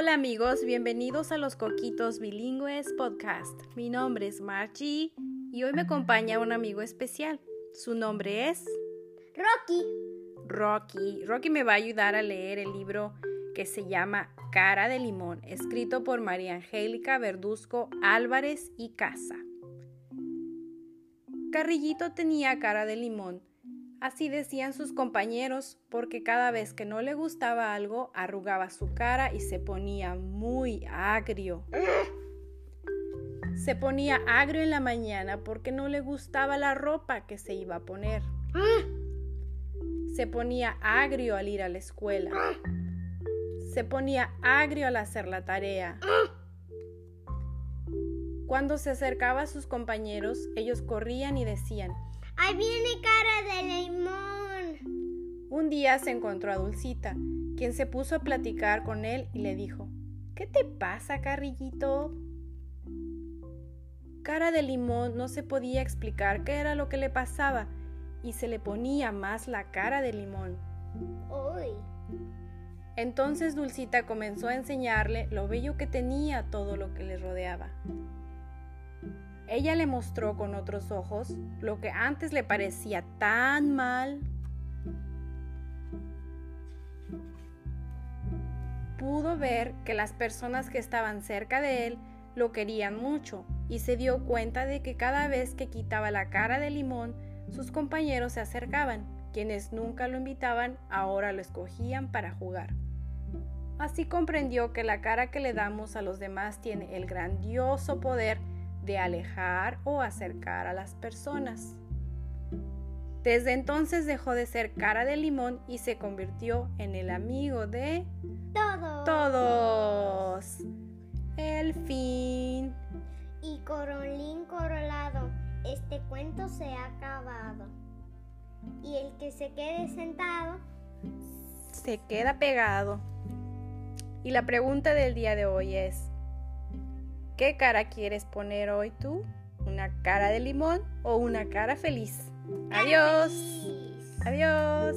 Hola amigos, bienvenidos a los Coquitos Bilingües Podcast. Mi nombre es Margie y hoy me acompaña un amigo especial. Su nombre es Rocky. Rocky. Rocky me va a ayudar a leer el libro que se llama Cara de Limón, escrito por María Angélica Verduzco Álvarez y Casa. Carrillito tenía cara de limón Así decían sus compañeros, porque cada vez que no le gustaba algo, arrugaba su cara y se ponía muy agrio. Se ponía agrio en la mañana porque no le gustaba la ropa que se iba a poner. Se ponía agrio al ir a la escuela. Se ponía agrio al hacer la tarea. Cuando se acercaba a sus compañeros, ellos corrían y decían, ¡Ahí viene cara de limón! Un día se encontró a Dulcita, quien se puso a platicar con él y le dijo, ¿Qué te pasa, carrillito? Cara de limón no se podía explicar qué era lo que le pasaba y se le ponía más la cara de limón. ¡Uy! Entonces Dulcita comenzó a enseñarle lo bello que tenía todo lo que le rodeaba. Ella le mostró con otros ojos lo que antes le parecía tan mal. Pudo ver que las personas que estaban cerca de él lo querían mucho y se dio cuenta de que cada vez que quitaba la cara de limón, sus compañeros se acercaban. Quienes nunca lo invitaban ahora lo escogían para jugar. Así comprendió que la cara que le damos a los demás tiene el grandioso poder de alejar o acercar a las personas. Desde entonces dejó de ser cara de limón y se convirtió en el amigo de todos. Todos. El fin. Y corolín corolado, este cuento se ha acabado. Y el que se quede sentado se queda pegado. Y la pregunta del día de hoy es, ¿Qué cara quieres poner hoy tú? ¿Una cara de limón o una cara feliz? Adiós. Adiós.